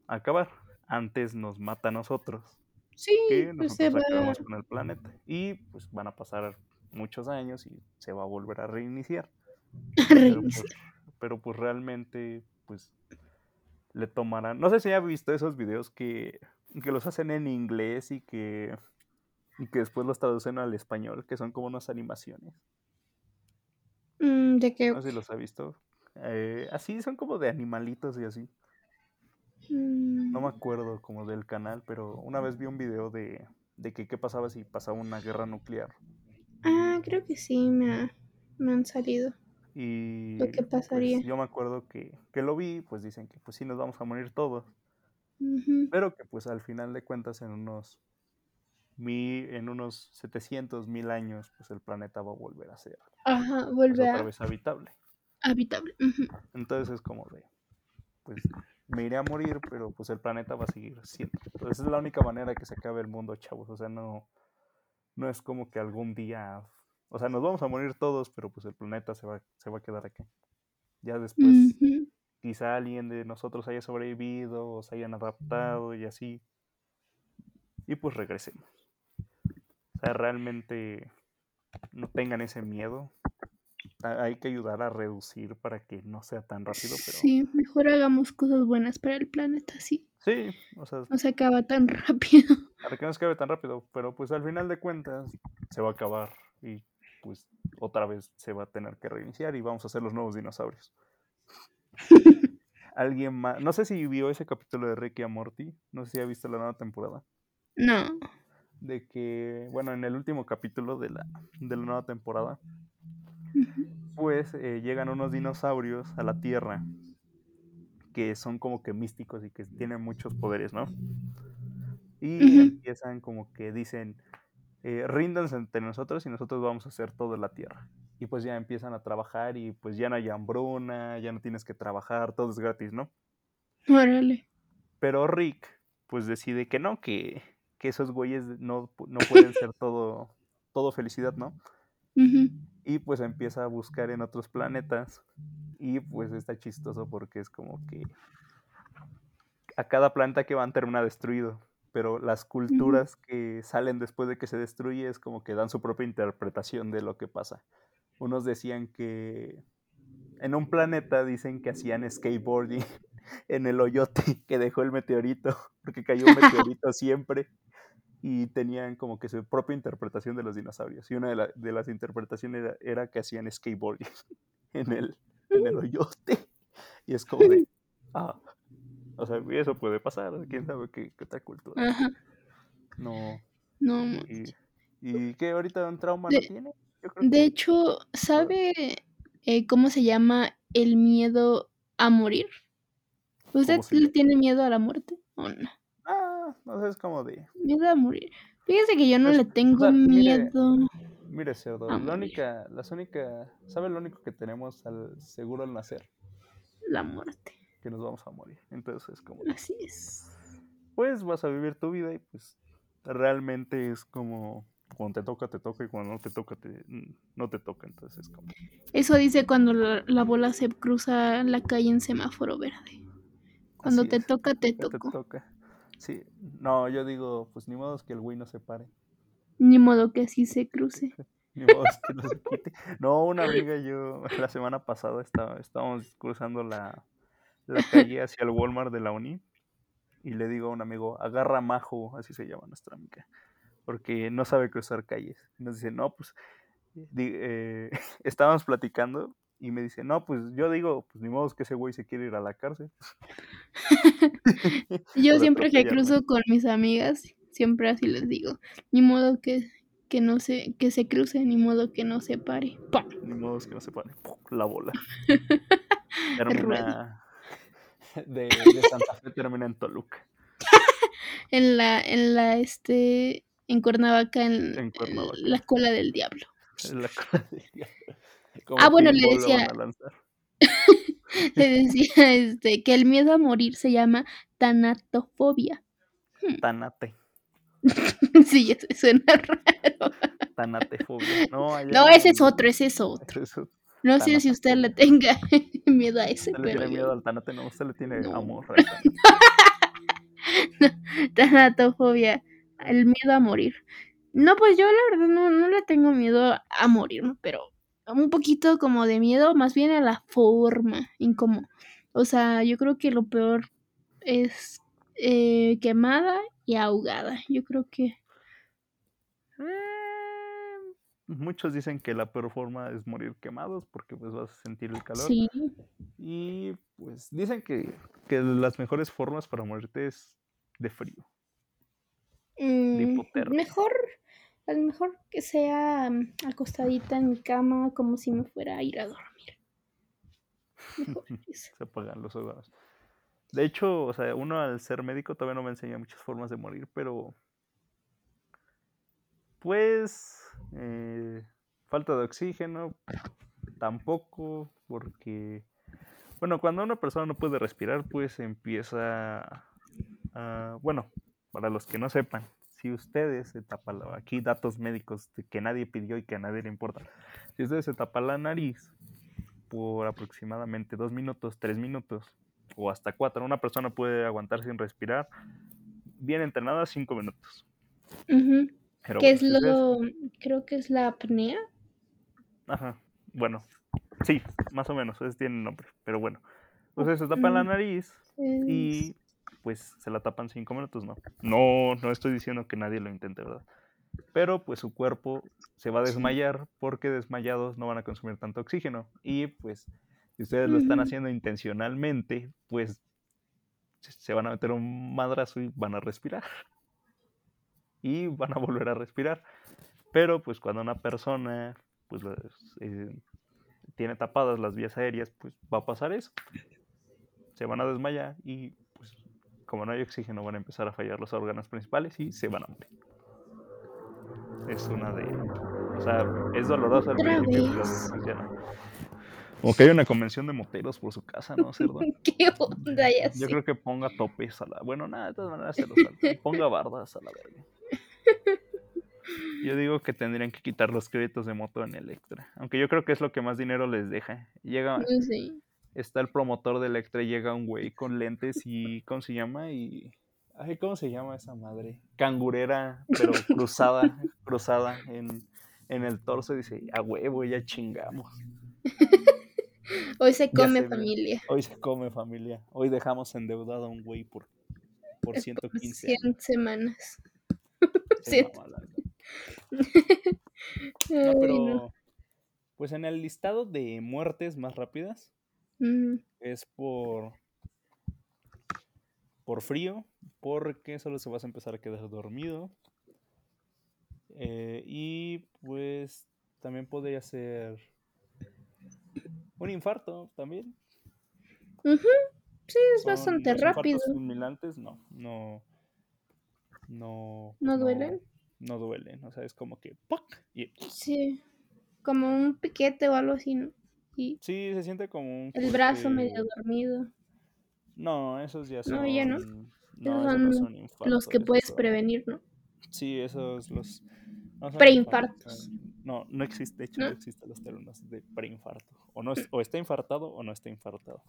a acabar. Antes nos mata a nosotros. Sí, pues se va... con el planeta. Y pues van a pasar muchos años y se va a volver a reiniciar. [LAUGHS] pero, pues, pero, pues, realmente pues le tomarán. No sé si ha visto esos videos que, que los hacen en inglés y que, y que después los traducen al español, que son como unas animaciones. Mm, ¿De qué? No sé si los ha visto. Eh, así son como de animalitos y así. No me Mm, acuerdo como del canal, pero una vez vi un video de, de que qué pasaba si pasaba una guerra nuclear. Ah, creo que sí me, ha- me han salido. Lo Y que pues pasaría. yo me acuerdo que, que lo vi, pues dicen que pues sí nos vamos a morir todos, pero que pues al final de cuentas en unos mil, en unos 700 mil años, pues el planeta va a volver a ser Ajá, pues vuelve otra a vez habitable. habitable. Entonces es como de, pues me iré a morir, pero pues el planeta va a seguir siendo. Entonces es la única manera que se acabe el mundo, chavos. O sea, no, no es como que algún día, o sea, nos vamos a morir todos, pero pues el planeta se va, se va a quedar aquí. Ya después quizá alguien de nosotros haya sobrevivido o se hayan adaptado y así. Y pues regresemos. O sea, realmente no tengan ese miedo. Hay que ayudar a reducir para que no sea tan rápido, pero Sí, mejor hagamos cosas buenas para el planeta, sí. sí, o sea, No se acaba tan [LAUGHS] rápido. para que no se acabe tan rápido, pero pues al final de cuentas se va a acabar y pues otra vez se va a tener que reiniciar y vamos a ser los nuevos dinosaurios. [LAUGHS] Alguien más, no sé si vio ese capítulo de Ricky y Morty, no sé si ha visto la nueva temporada, No. de que, bueno, en el último capítulo de la, de la nueva temporada. Pues eh, llegan unos dinosaurios a la Tierra que son como que místicos y que tienen muchos poderes, ¿no? Y empiezan como que dicen, eh, ríndanse ante nosotros y nosotros vamos a hacer todo la Tierra. Y pues ya empiezan a trabajar y pues ya no hay hambruna, ya no tienes que trabajar, todo es gratis, ¿no? Órale. Pero Rick pues decide que no, que, que esos güeyes no, no pueden ser todo, todo felicidad, ¿no? Ujú. Y pues empieza a buscar en otros planetas y pues está chistoso porque es como que a cada planeta que van termina destruido, pero las culturas que salen después de que se destruye es como que dan su propia interpretación de lo que pasa. Unos decían que en un planeta dicen que hacían skateboarding [LAUGHS] en el hoyote que dejó el meteorito, porque cayó un [LAUGHS] meteorito siempre y tenían como que su propia interpretación de los dinosaurios. Y una de, la- de las interpretaciones era, era que hacían skateboarding [LAUGHS] en el, en el hoyote. Y es como de, [LAUGHS] ah, o sea, eso puede pasar, quién sabe qué, qué otra cultura. Ajá. No, No, y, y que ahorita un trauma De- no tiene. Yo creo De que hecho, ¿sabe eh, cómo se llama el miedo a morir? ¿Usted ¿Cómo se le tiene miedo a la muerte o no? No sé, es como de, Miedo a morir. Fíjese que yo no Es- le tengo o sea, mire, miedo. mire cerdo, A la única, las única, ¿sabe lo único que tenemos al seguro al nacer? La muerte. Que nos vamos a morir. Entonces es como, Así es. pues vas a vivir tu vida y pues realmente es como cuando te toca, te toca y cuando no te toca, te, no te toca. Entonces es como, Eso dice cuando la, la bola se cruza la calle en semáforo verde. Cuando así te es, toca, te te toca. Sí, no, yo digo, pues ni modo es que el güey no se pare. Ni modo que así se cruce. [LAUGHS] Ni modo es que no se quite. No, una amiga, yo [LAUGHS] la semana pasada estaba, estábamos cruzando la, la calle hacia el Walmart de la Uni y le digo a un amigo, agarra majo, así se llama nuestra amiga, porque no sabe cruzar calles. Y nos dice, no, pues, di- eh, [LAUGHS] estábamos platicando y me dice, no, pues yo digo, pues ni modo que ese güey se quiere ir a la cárcel. [LAUGHS] Yo siempre que cruzo con mis amigas, siempre así les digo. Ni modo que, que no se, que se cruce, ni modo que no se pare. Ni modo que no se pare. ¡pum! La bola. [LAUGHS] Termina [LAUGHS] de, de Santa Fe, termina en Toluca. En la, en la, este, en Cuernavaca, en, En en Cuernavaca. la cola del diablo. En la cola del diablo. Como Ah, bueno, le decía-. [LAUGHS] Le decía, este, que el miedo a morir se llama tanatofobia. Tanate. [LAUGHS] sí, se suena raro. Tanatefobia. No, [LAUGHS] No, ese es otro, ese es otro. ese es- No sé si usted le tenga miedo a ese, Usted le pero tiene miedo al tanate, no, usted le tiene No. amor. tanate. Tanatofobia, el miedo a morir. No, pues yo la verdad no, no le tengo miedo a morir, ¿no? pero un poquito como de miedo, más bien a la forma en cómo. O sea, yo creo que lo peor es eh, quemada y ahogada. Yo creo que Eh, muchos dicen que la peor forma es morir quemados porque pues vas a sentir el calor. Sí. Y pues dicen que, que las mejores formas para morirte es de frío. Mm, hipotermia. mejor, a lo mejor que sea mm, acostadita en mi cama como si me fuera a ir a dormir. Mejor. [LAUGHS] Se apagan los órganos. De hecho, o sea, uno al ser médico todavía no me enseña muchas formas de morir, pero pues eh, falta de oxígeno tampoco, porque bueno, cuando una persona no puede respirar, pues empieza a, bueno, para los que no sepan, si ustedes se tapan, la- aquí datos médicos que nadie pidió y que a nadie le importa, si ustedes se tapan la nariz por aproximadamente dos minutos, tres minutos o hasta cuatro, una persona puede aguantar sin respirar, bien entrenada, cinco minutos. Ujú. Pero ¿Qué bueno, es lo, creo que es la apnea? Ajá, bueno, sí, más o menos, ese tiene nombre, pero bueno. Ustedes se tapan la Mm. nariz Es- y pues se la tapan cinco minutos, ¿no? No, no estoy diciendo que nadie lo intente, ¿verdad? Pero pues su cuerpo se va a desmayar porque desmayados no van a consumir tanto oxígeno. Y pues si ustedes lo están haciendo intencionalmente, pues se- van a meter un madrazo y van a respirar. Y van a volver a respirar. Pero pues cuando una persona pues eh, tiene tapadas las vías aéreas, pues va a pasar eso. Se van a desmayar y como no hay oxígeno van a empezar a fallar los órganos principales y se van a morir. Es una de... O sea, es doloroso al principio, pero no. Como que hay una convención de moteros por su casa, ¿no, cerdo? [LAUGHS] ¿Qué onda ya Yo creo que ponga topes a la... Bueno, nada, de todas maneras se lo saltan. Ponga bardas a la verga. Yo digo que tendrían que quitar los créditos de moto en Electra. Aunque yo creo que es lo que más dinero les deja. Llega, No sé. Está el promotor de Electra y llega un güey [LAUGHS] con lentes y ¿cómo se llama? Y ay, ¿cómo se llama esa madre? Cangurera, pero [LAUGHS] cruzada, cruzada en, en el torso y dice, a huevo, ya chingamos. [LAUGHS] Hoy se come familia. Hoy se come familia. Hoy dejamos endeudado a un güey por, por Por 115 100 años. semanas. No. pero pues en el listado de muertes más rápidas Es por por frío, porque solo se vas a empezar a quedar dormido. Eh, y pues también podría ser un infarto también. Ujú. Sí, es Son bastante los rápido. fulminantes, no, no, no, ¿No duelen? No duelen, o sea, es como que y Sí. Como un piquete o algo así, ¿no? Y sí, se siente como un el brazo medio dormido. No, esos ya son. No, ya no. No, Esos son infartos. Los que puedes son- prevenir, ¿no? Sí, esos los. no Preinfartos. No, no existe, de hecho, ¿No? no, existen los términos de preinfarto. O, no es- o está infartado o no está infartado.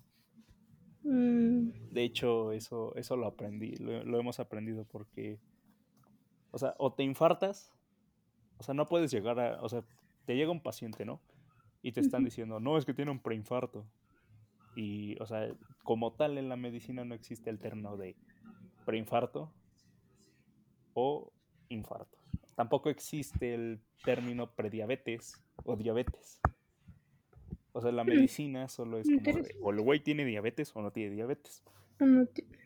Mm, De hecho, eso, eso lo aprendí, lo, lo hemos aprendido porque. O sea, o te infartas, o sea, no puedes llegar a. O sea, te llega un paciente, ¿no? Y te están diciendo, no, es que tiene un preinfarto. Y, o sea, como tal en la medicina no existe el término de preinfarto o infarto. Tampoco existe el término prediabetes o diabetes. O sea, la Mm. medicina solo es como de, o el güey tiene diabetes o no tiene diabetes.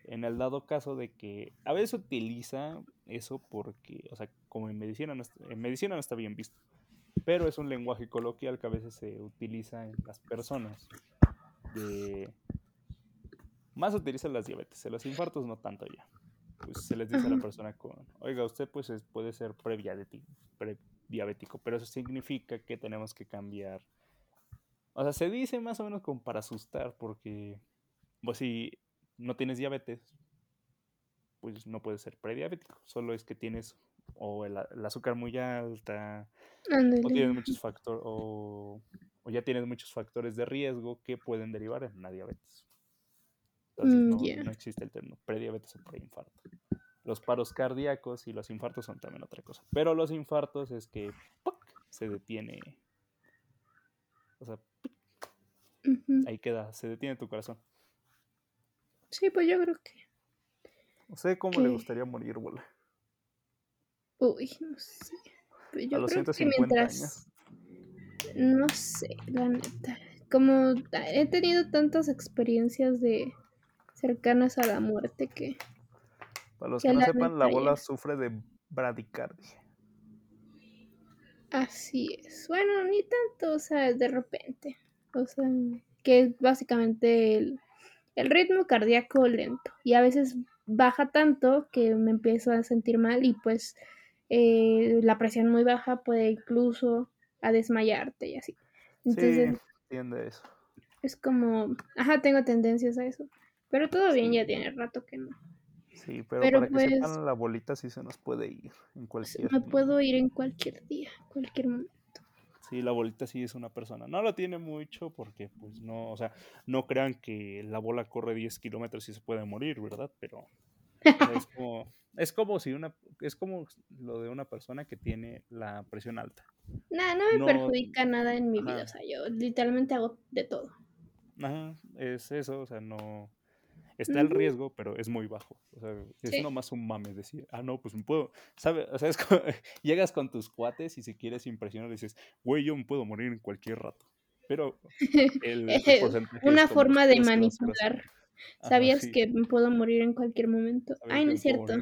En el dado caso de que a veces utiliza eso porque, o sea, como en medicina no está, en medicina no está bien visto, pero es un lenguaje coloquial que a veces se utiliza en las personas. De... Más utilizan las diabetes, en los infartos no tanto ya. Pues se les dice a la persona con, oiga, usted pues es- puede ser prediabético, prediabético, pero eso significa que tenemos que cambiar. O sea, se dice más o menos como para asustar, porque pues si no tienes diabetes, pues no puedes ser prediabético. Solo es que tienes o el, azúcar muy alta, o tienes [LAUGHS] muchos factores, o, o ya tienes muchos factores de riesgo que pueden derivar en una diabetes. Entonces Mm, no, existe el término prediabetes o preinfarto. Los paros cardíacos y los infartos son también otra cosa. Pero los infartos es que ¡puc! se detiene. O sea, ahí queda, se detiene tu corazón. Sí, pues yo creo que. No sé cómo le gustaría morir, bola. Uy, no sé. Pues a yo los creo que 150 mientras. años. No sé, la neta. Como he tenido tantas experiencias de cercanas a la muerte que. Para los que que no la sepan, la bola ya. sufre de bradicardia. Así es. Bueno, ni tanto, o sea, de repente. O sea, que es básicamente el, el ritmo cardíaco lento. Y a veces baja tanto que me empiezo a sentir mal y pues eh, la presión muy baja puede incluso a desmayarte y así. Entonces Sí, entiende eso. es como, ajá, tengo tendencias a eso. Pero todo bien, Sí. ya tiene rato que no. Sí, pero, Pero para que pues- sepan, la bolita sí se nos puede ir en cualquier Me puedo ir en cualquier día, cualquier momento. Sí, la bolita sí es una persona. No lo tiene mucho porque, pues, no, o sea, no crean que la bola corre 10 kilómetros y se puede morir, ¿verdad? Pero es como, es como si una, es como lo de una persona que tiene la presión alta. Nada, no me No- perjudica nada en mi vida. O sea, yo literalmente hago de todo. Ajá, es eso, o sea, no, está el riesgo, pero es muy bajo. O sea, es Sí. nomás un mame decir, ah, no, pues me puedo, ¿sabes? O sea, es como, [LAUGHS] llegas con tus cuates y si quieres impresionar dices, güey, yo me puedo morir en cualquier rato. Pero [LAUGHS] el, porcentaje Una forma de "¿Sabías que los brazos-" manipular. Ajá, ¿Sabías sí, que me puedo morir en cualquier momento? ¿sabías Ay, no es cierto.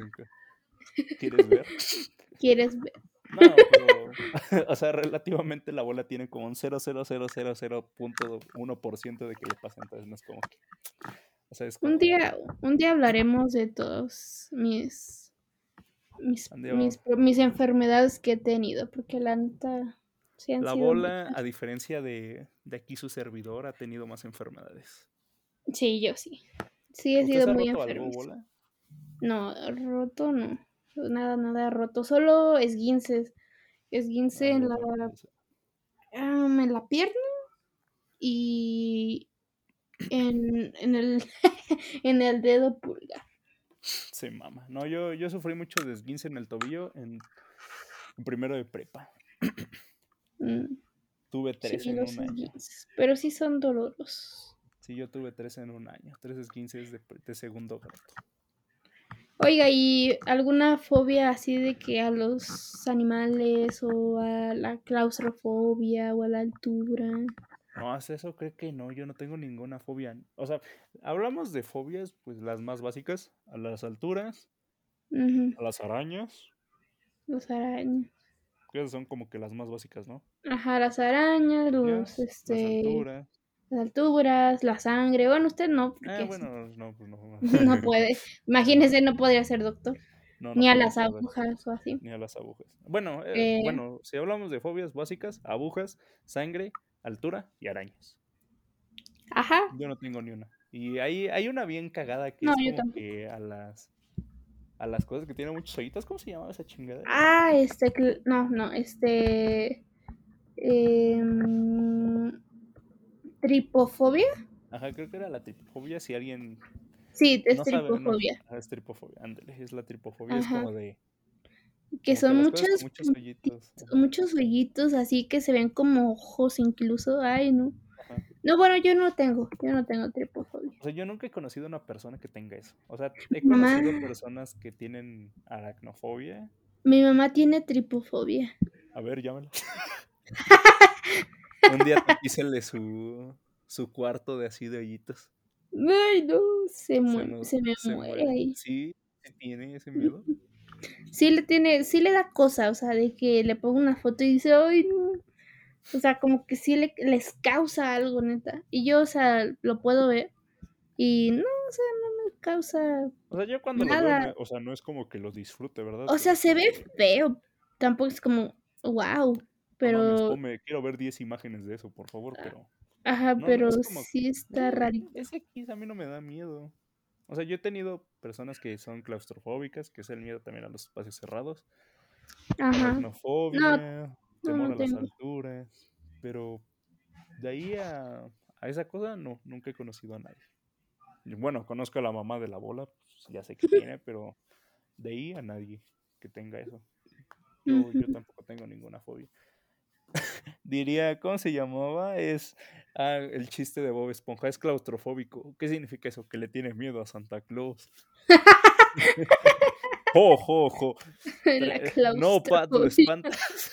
¿Quieres ver? [LAUGHS] ¿Quieres ver? [LAUGHS] No, pero, [LAUGHS] o sea, relativamente la bola tiene como un 0,0000.1% de que le pasa, entonces no es como que, o sea, es como, Un día, un día hablaremos de todos mis mis, mis, mis enfermedades que he tenido, porque la neta sí la bola, muchas. a diferencia de, de aquí su servidor, ha tenido más enfermedades. Sí, yo sí. Sí he ¿Usted sido se muy bola? No, roto no. Nada, nada roto. Solo esguinces. Esguince Ah, en la, sí. en la pierna y en, en el [LAUGHS] en el dedo pulgar. Sí, mama. No, yo, yo sufrí mucho de esguince en el tobillo en, en primero de prepa. Mm, Tuve sí, tres en los un año. Pero sí son dolorosos. Sí, yo tuve tres en un año. Tres esguinces de, de segundo grado. Oiga, ¿y alguna fobia así de que a los animales o a la claustrofobia o a la altura? No, hasta eso creo que no, yo no tengo ninguna fobia. O sea, hablamos de fobias, pues las más básicas, a las alturas, a las arañas, Los arañas. esas son como que las más básicas, ¿no? Ajá, las arañas, los, Arañas, Las este, alturas. Las alturas, la sangre. Bueno, usted no, porque Ah, es- bueno, no, pues no. [LAUGHS] no puede. Imagínese, no podría ser doctor. No, no Ni a las agujas o así. Ni a las agujas. Bueno, eh, Eh. bueno, si hablamos de fobias básicas, agujas, sangre, altura y arañas. Ajá. Yo no tengo ni una. Y hay, hay una bien cagada que No, es como que a las a las cosas que tienen muchos hoyitos, ¿cómo se llama esa chingada? Ah, este, no, no, este, em, tripofobia. Ajá, creo que era la tripofobia. Si alguien Sí, es no sabe, no, tripofobia. ajá, es tripofobia, ándale, es la tripofobia, es como de Que como son cosas muchos, hoyitos. muchos hoyitos así que se ven como ojos incluso. Ay, no. ajá. No, bueno, yo no tengo, yo no tengo tripofobia. O sea, yo nunca he conocido a una persona que tenga eso. O sea, he Mamá. conocido personas que tienen aracnofobia. Mi mamá tiene tripofobia. A ver, llámala. [LAUGHS] Un día tapícenle su, su cuarto de así de hoyitos. Ay, no, se, muere, mu- se me se muere ahí. Sí, tiene ese miedo. Sí le tiene, sí le da cosa, o sea, de que le pongo una foto y dice, ay, no. O sea, como que sí le, les causa algo, neta. Y yo, o sea, lo puedo ver. Y no, o sea, no me causa. O sea, yo cuando lo veo, o sea, no es como que lo disfrute, ¿verdad? O sea, se ve feo. Tampoco es como, wow. "No mames, Pero, ponme, quiero ver 10 imágenes de eso, por favor, pero... ajá, no, pero es como- sí está No, rarito. Ese X a mí no me da miedo. O sea, yo he tenido personas que son claustrofóbicas, que es el miedo también a los espacios cerrados. Ajá. Aracnofobia, temor a las alturas. Pero de ahí a, a esa cosa, no, nunca he conocido a nadie. Bueno, conozco a la mamá de la bola, pues, ya sé que [LAUGHS] tiene, pero de ahí a nadie que tenga eso. Yo, yo tampoco tengo ninguna fobia diría, ¿cómo se llamaba? Es ah, el chiste de Bob Esponja, es claustrofóbico. ¿Qué significa eso? Que le tienes miedo a Santa Claus. [LAUGHS] ¡Jo, jo, jo! La no, Pat, espantas.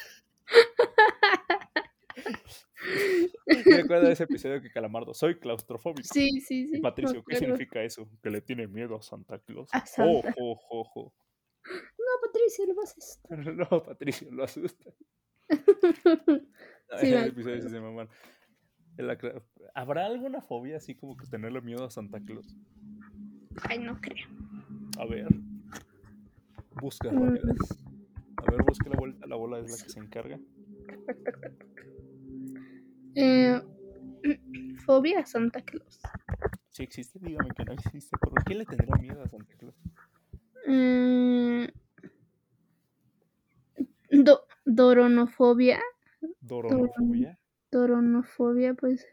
[LAUGHS] Me acuerdo de ese episodio que Calamardo, soy claustrofóbico. Sí, sí, sí. Patricio, ¿qué significa eso? Que le tiene miedo a Santa Claus. A Santa. Oh, oh, no, Patricio, lo asustar. [LAUGHS] No, Patricio, lo asusta. [LAUGHS] Sí, el episodio sí se ¿Habrá alguna fobia así como que tenerle miedo a Santa Claus? Ay, no creo. A ver. Busca Mm. rápidas. A ver, busca la vuelta. La bola es la que se encarga. [LAUGHS] Eh, [CLEARS THROAT] fobia a Santa Claus. Si existe, dígame que no existe. ¿Por qué le tendrá miedo a Santa Claus? Eh, do- doronofobia. ¿Doronofobia? Doronofobia, pues.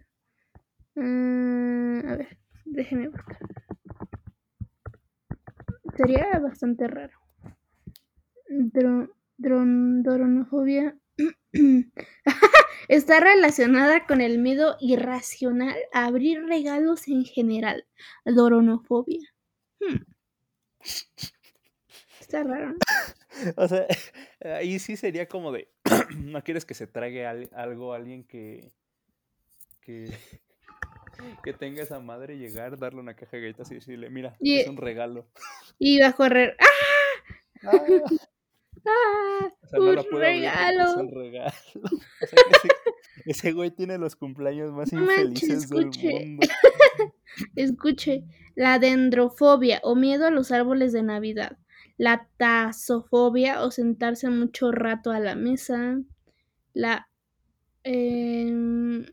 eh, a ver, déjeme buscar. Sería bastante raro. Dro- dron- doronofobia. [CLEARS THROAT] Está relacionada con el miedo irracional a abrir regalos en general. Doronofobia. Hmm. Está raro. ¿no? [LAUGHS] O sea, ahí sí sería como de. [CLEARS THROAT] no quieres que se trague al- algo a alguien que. que. [LAUGHS] que tenga esa madre llegar, darle una caja de galletas y decirle, mira, Y- es un regalo. Y va a correr. [LAUGHS] ¡Ah! ¡Ah! O sea, no ¡Un porque es regalo! un [LAUGHS] regalo. O sea, ese, ese güey tiene los cumpleaños más No manches, infelices del mundo. Escuche, la dendrofobia o miedo a los árboles de Navidad, la tasofobia o sentarse mucho rato a la mesa, la em,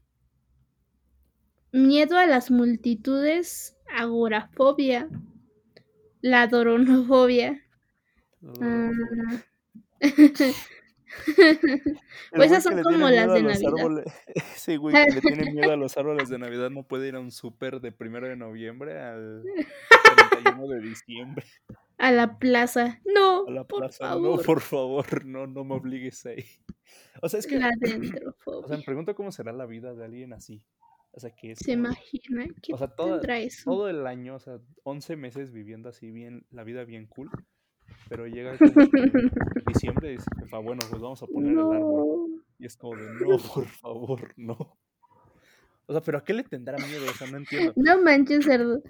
miedo a las multitudes, agorafobia, la doronofobia. Ah, [LAUGHS] El Pues esas son como las de Navidad. árboles- [LAUGHS] Ese güey que le tiene miedo a los árboles de Navidad no puede ir a un súper de primero de noviembre al 31 de diciembre a la plaza. No, a la por plaza. favor. No, por favor, no, no me obligues ahí. O sea, es que, La [CLEARS THROAT] o sea, me pregunto cómo será la vida de alguien así. O sea, que es ¿Se como imagina? ¿Qué o sea, tendrá eso? todo el año, o sea, 11 meses viviendo así bien, la vida bien cool. Pero llega que diciembre y dice, "Ah, bueno, pues vamos a poner el árbol. No. Y es como de, no, [LAUGHS] por favor, no. O sea, pero ¿a qué le tendrá miedo? O sea, no entiendo. No manches, cerdo.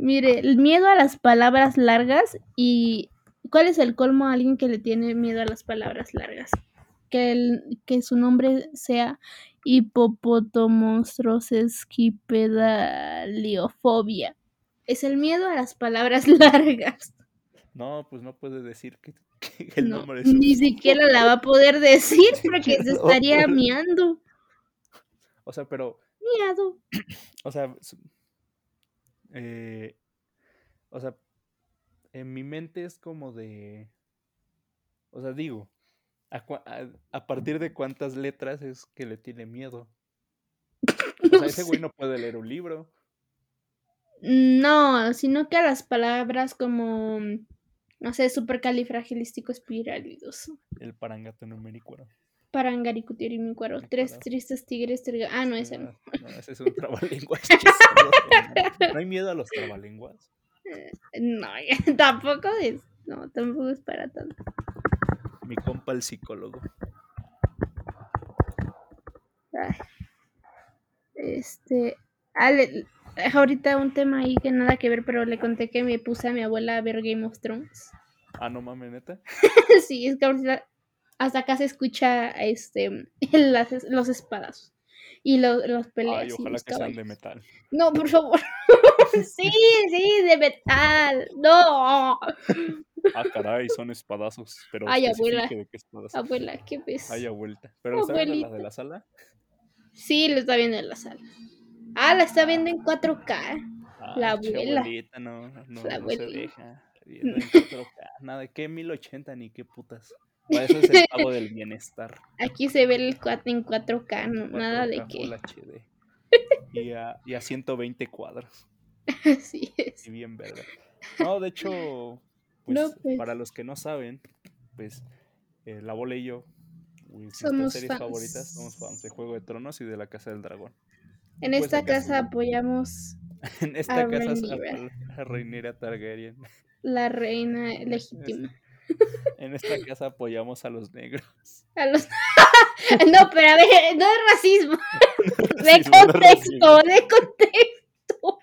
Mire, el miedo a las palabras largas y ¿cuál es el colmo a alguien que le tiene miedo a las palabras largas? Que, el, que su nombre sea hipopotomonstrosesquipedaliofobia. Es el miedo a las palabras [LAUGHS] largas. No, pues no puede decir que, que el No, nombre es ni siquiera la va a poder decir [LAUGHS] porque se estaría miando. O sea, pero, Miado. o sea, eh, o sea, en mi mente es como de, o sea, digo, ¿a, cua- a- a partir de cuántas letras es que le tiene miedo? O sea, [LAUGHS] ese güey no puede leer un libro. No, sino que a las palabras como, no sé, supercalifragilístico espiralidoso. El parangato numérico. Parangaricutirimícuaro. Tres tristes tigres. triga- Ah, no, ese no. No, ese es un trabalenguas. [LAUGHS] ¿No hay miedo a los trabalenguas? No, [LAUGHS] tampoco es. No, tampoco es para tanto. Mi compa el psicólogo. Ay. Este. ah, le- ahorita un tema ahí que nada que ver, pero le conté que me puse a mi abuela a ver Game of Thrones. Ah, no mames, neta. [LAUGHS] sí, es que ahorita hasta acá se escucha este [LAUGHS] las- los espadas y lo- los peleas. Ay, y ojalá los que sean de caballos. metal. No, por favor. [LAUGHS] sí, sí, de metal. No. Ah, caray, son espadazos. Pero Ay, abuela. de qué espadazos. Abuela, ¿qué ves? Ay, vuelta. ¿Pero está viendo en la de Abuelita. la sala? Sí, lo está viendo en la sala. Ah, la está viendo en 4K. La Ah, che, abuela. abuelita, no, no, La no se abuelita. deja. Viendo en 4K. Nada, de qué 1080 ni qué putas. Para eso es el [LAUGHS] pago del bienestar. Aquí se ve el 4 en 4K, no- nada de 4K que. HD. Y a, y a 120 cuadros. [LAUGHS] Así es. Y bien verga. No, de hecho, pues, No, pues. para los que no saben, pues eh, la bola y yo, nuestras series fans. favoritas, somos fans de Juego de Tronos y de la Casa del Dragón. En Pues esta casa apoyamos [LAUGHS] En esta A casa es Rhaenyra. a, a Rhaenyra Targaryen. la reina legítima. [LAUGHS] En esta casa apoyamos a los negros. A los... [LAUGHS] no, pero a ver, no es racismo. [LAUGHS] de contexto, de contexto.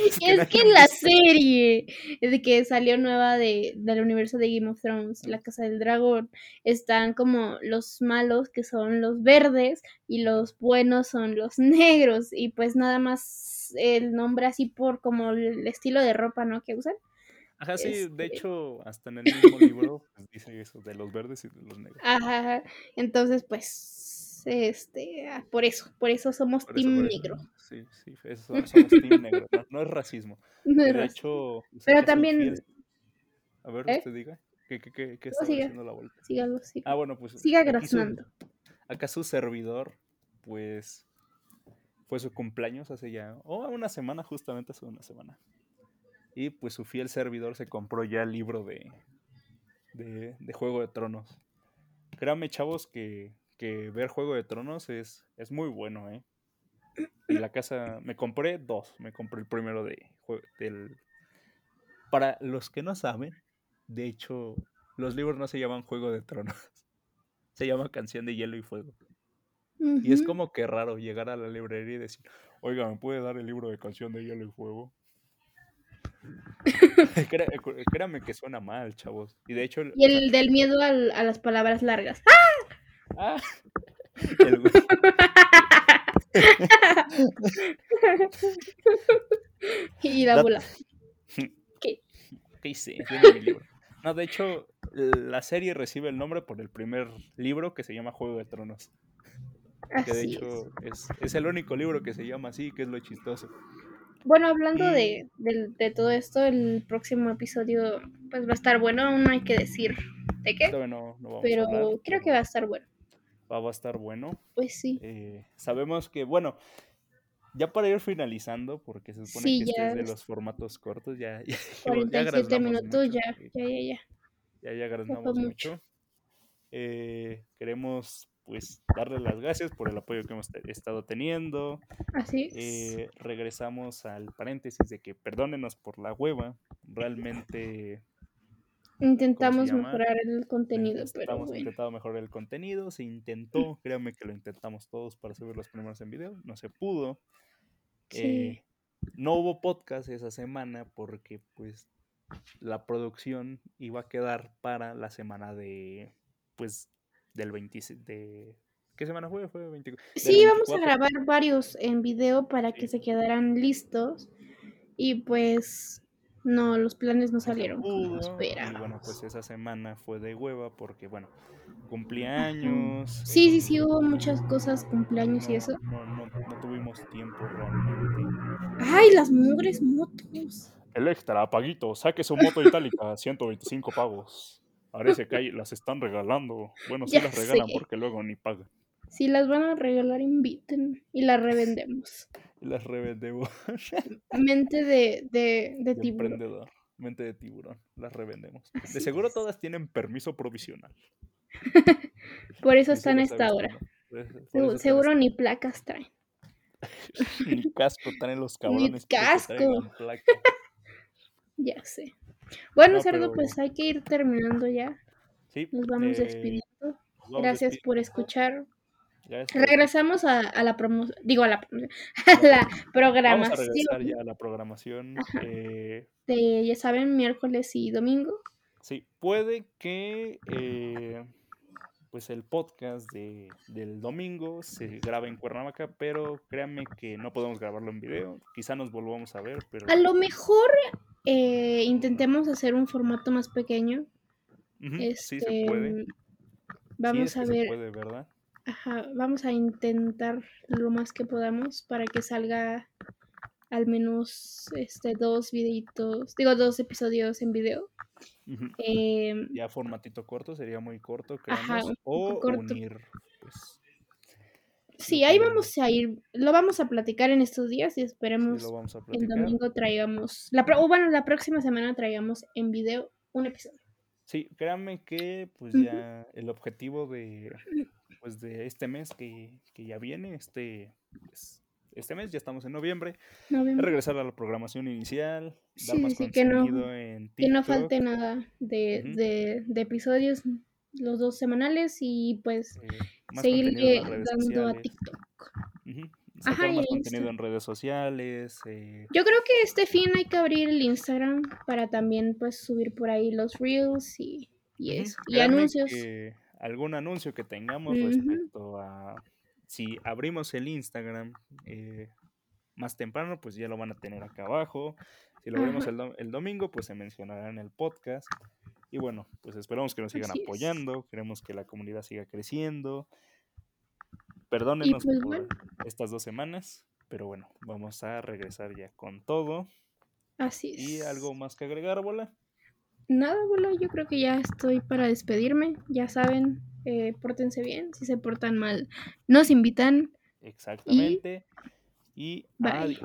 es que, en la serie de que salió nueva de, del universo de Game of Thrones, La Casa del Dragón, están como los malos que son los verdes y los buenos son los negros y pues nada más el nombre así por como el estilo de ropa, ¿no? Que usan. Ajá, sí, de este hecho, hasta en el mismo libro pues, dice eso, de los verdes y de los negros. Ajá, entonces pues, este, ah, por eso, por eso somos team negro. Sí, sí, eso, somos team negro, no, es racismo. [LAUGHS] de hecho, pero también... A ver, ¿Eh? usted diga. ¿Qué, qué, qué, qué está haciendo la vuelta? Sígalo, sígalo. Ah, bueno, pues... Siga graznando. Acá su servidor, pues, fue su cumpleaños hace ya, o una semana, justamente hace una semana. Y pues su fiel servidor se compró ya el libro de, de, Juego de Tronos. Créanme, chavos, que, que, ver Juego de Tronos es, es muy bueno, ¿eh? Y la casa, me compré dos. Me compré el primero de del... Para los que no saben, de hecho, los libros no se llaman Juego de Tronos. [LAUGHS] Se llama Canción de Hielo y Fuego. Y es como que raro llegar a la librería y decir, oiga, ¿me puede dar el libro de Canción de Hielo y Fuego? [LAUGHS] créame que suena mal, chavos. Y de hecho. Y el del miedo a las palabras largas. [LAUGHS] ¡Ah! ah [LAUGHS] y la bula. ¿Qué? ¿Qué hice? No, de hecho, la serie recibe el nombre por el primer libro que se llama Juego de Tronos. que de hecho es. Es, el único libro que se llama así, que es lo chistoso. Bueno, hablando de, todo esto, el próximo episodio pues va a estar bueno, aún no hay que decir de qué. pero creo que va a estar bueno. Va, a estar bueno. Pues sí. Eh, sabemos que, bueno, ya para ir finalizando, porque se supone que este es de los formatos cortos, ya, ya, [LAUGHS] 47 minutos, ya, ya, ya, ya. Ya, ya mucho. mucho. Eh, queremos pues darle las gracias por el apoyo que hemos estado teniendo. Así eh, regresamos al paréntesis de que perdónenos por la hueva. Realmente intentamos mejorar el contenido, pero Hemos intentado mejorar el contenido, se intentó, créanme que lo intentamos todos para subir los primeros en video, no se pudo. Eh, no hubo podcast esa semana porque pues la producción iba a quedar para la semana de pues del 26 de ¿Qué semana fue? Fue 24. Sí, vamos a grabar varios en video para que se quedaran listos. Y pues no, los planes no salieron como esperábamos. Y bueno, pues esa semana fue de hueva porque, bueno, cumpleaños. Sí, sí, sí, hubo muchas cosas, cumpleaños y eso. No, no, no tuvimos tiempo realmente. ¡Ay, las mugres motos! El extra, Paguito, saque su moto itálica, 125 pavos. Parece que las están regalando. Bueno, sí las regalan porque luego ni pagan. Si las van a regalar, inviten y las revendemos. y las revendemos. Mente de, de, de, tiburón. Mente de tiburón. Las revendemos. de seguro todas tienen permiso provisional. [LAUGHS] por eso están a esta hora. seguro ni placas traen. [LAUGHS] ni casco traen los cabrones. Ni casco. [LAUGHS] ya sé. Bueno, Cerdo, pues hay que ir terminando ya. Sí, Nos vamos eh, despidiendo. Gracias por escuchar. Regresamos a, la promoción, digo a la, [LAUGHS] a la programación. Vamos a regresar ya a la programación. Eh, de, ya saben, miércoles y domingo. Sí, puede que eh, pues el podcast de, del domingo se grabe en Cuernavaca, pero créanme que no podemos grabarlo en video. Quizá nos volvamos a ver, pero... A lo mejor eh, intentemos hacer un formato más pequeño. sí, se puede. Vamos a ver. Se puede, ¿verdad? Ajá, vamos a intentar lo más que podamos para que salga al menos este dos videitos, digo dos episodios en video. Em, ya formatito corto, sería muy corto, creemos. o unir, pues, Sí, ahí vamos a ir, lo vamos a platicar en estos días y esperemos el domingo traigamos, la, o bueno, la próxima semana traigamos en video un episodio. Sí, créanme que pues ya el objetivo de, pues, de este mes que, ya viene, este, pues, este mes, ya estamos en noviembre, regresar a la programación inicial, dar más contenido que no, en TikTok. Que no falte nada de, episodios, los dos semanales y pues seguir dando a TikTok. Sacar más contenido en redes sociales. Eh. Yo creo que este fin hay que abrir el Instagram para también pues subir por ahí los reels y, eso. Y anuncios. algún anuncio que tengamos respecto a si abrimos el Instagram eh, más temprano, pues ya lo van a tener acá abajo. Si lo abrimos el, domingo, pues se mencionará en el podcast. Y bueno, pues esperamos que nos sigan apoyando, queremos que la comunidad siga creciendo. Perdónenos pues, por estas dos semanas, pero bueno, vamos a regresar ya con todo. Así es. ¿Y algo más que agregar, Bola? Nada, Bola, yo creo que ya estoy para despedirme. Ya saben, eh, pórtense bien. Si se portan mal, nos invitan. Exactamente. Y, y adiós.